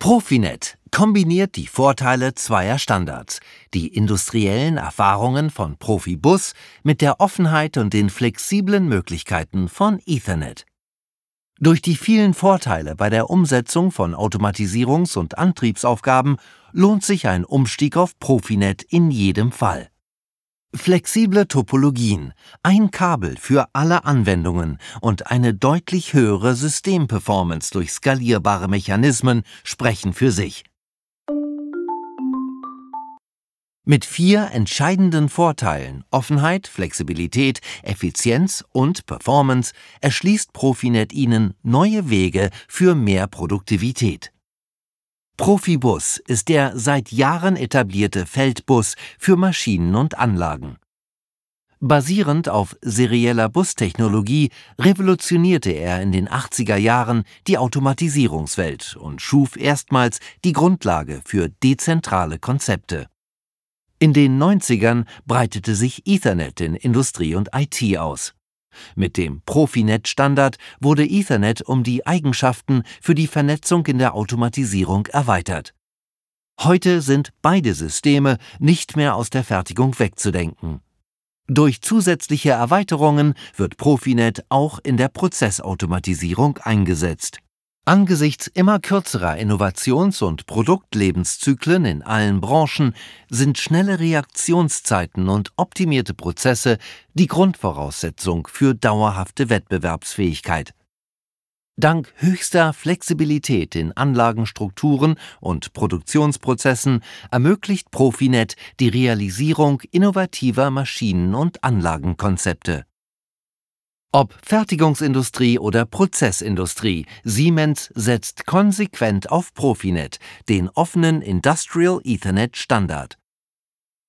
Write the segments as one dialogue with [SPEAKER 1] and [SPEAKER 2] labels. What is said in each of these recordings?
[SPEAKER 1] Profinet kombiniert die Vorteile zweier Standards, die industriellen Erfahrungen von Profibus mit der Offenheit und den flexiblen Möglichkeiten von Ethernet. Durch die vielen Vorteile bei der Umsetzung von Automatisierungs- und Antriebsaufgaben lohnt sich ein Umstieg auf Profinet in jedem Fall. Flexible Topologien, ein Kabel für alle Anwendungen und eine deutlich höhere Systemperformance durch skalierbare Mechanismen sprechen für sich. Mit vier entscheidenden Vorteilen Offenheit, Flexibilität, Effizienz und Performance erschließt Profinet Ihnen neue Wege für mehr Produktivität. Profibus ist der seit Jahren etablierte Feldbus für Maschinen und Anlagen. Basierend auf serieller Bustechnologie revolutionierte er in den 80er Jahren die Automatisierungswelt und schuf erstmals die Grundlage für dezentrale Konzepte. In den 90ern breitete sich Ethernet in Industrie und IT aus. Mit dem Profinet-Standard wurde Ethernet um die Eigenschaften für die Vernetzung in der Automatisierung erweitert. Heute sind beide Systeme nicht mehr aus der Fertigung wegzudenken. Durch zusätzliche Erweiterungen wird Profinet auch in der Prozessautomatisierung eingesetzt. Angesichts immer kürzerer Innovations- und Produktlebenszyklen in allen Branchen sind schnelle Reaktionszeiten und optimierte Prozesse die Grundvoraussetzung für dauerhafte Wettbewerbsfähigkeit. Dank höchster Flexibilität in Anlagenstrukturen und Produktionsprozessen ermöglicht Profinet die Realisierung innovativer Maschinen- und Anlagenkonzepte. Ob Fertigungsindustrie oder Prozessindustrie, Siemens setzt konsequent auf Profinet, den offenen Industrial Ethernet Standard.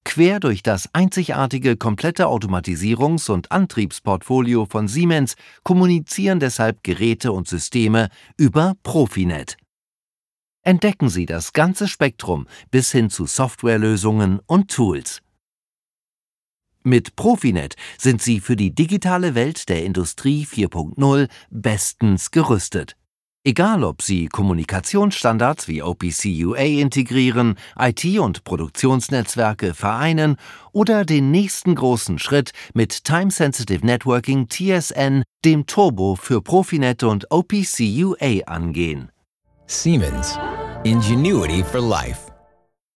[SPEAKER 1] Quer durch das einzigartige komplette Automatisierungs- und Antriebsportfolio von Siemens kommunizieren deshalb Geräte und Systeme über Profinet. Entdecken Sie das ganze Spektrum bis hin zu Softwarelösungen und Tools. Mit Profinet sind Sie für die digitale Welt der Industrie 4.0 bestens gerüstet. Egal, ob Sie Kommunikationsstandards wie OPC UA integrieren, IT- und Produktionsnetzwerke vereinen oder den nächsten großen Schritt mit Time-Sensitive Networking TSN, dem Turbo für Profinet und OPC UA angehen.
[SPEAKER 2] Siemens. Ingenuity for Life.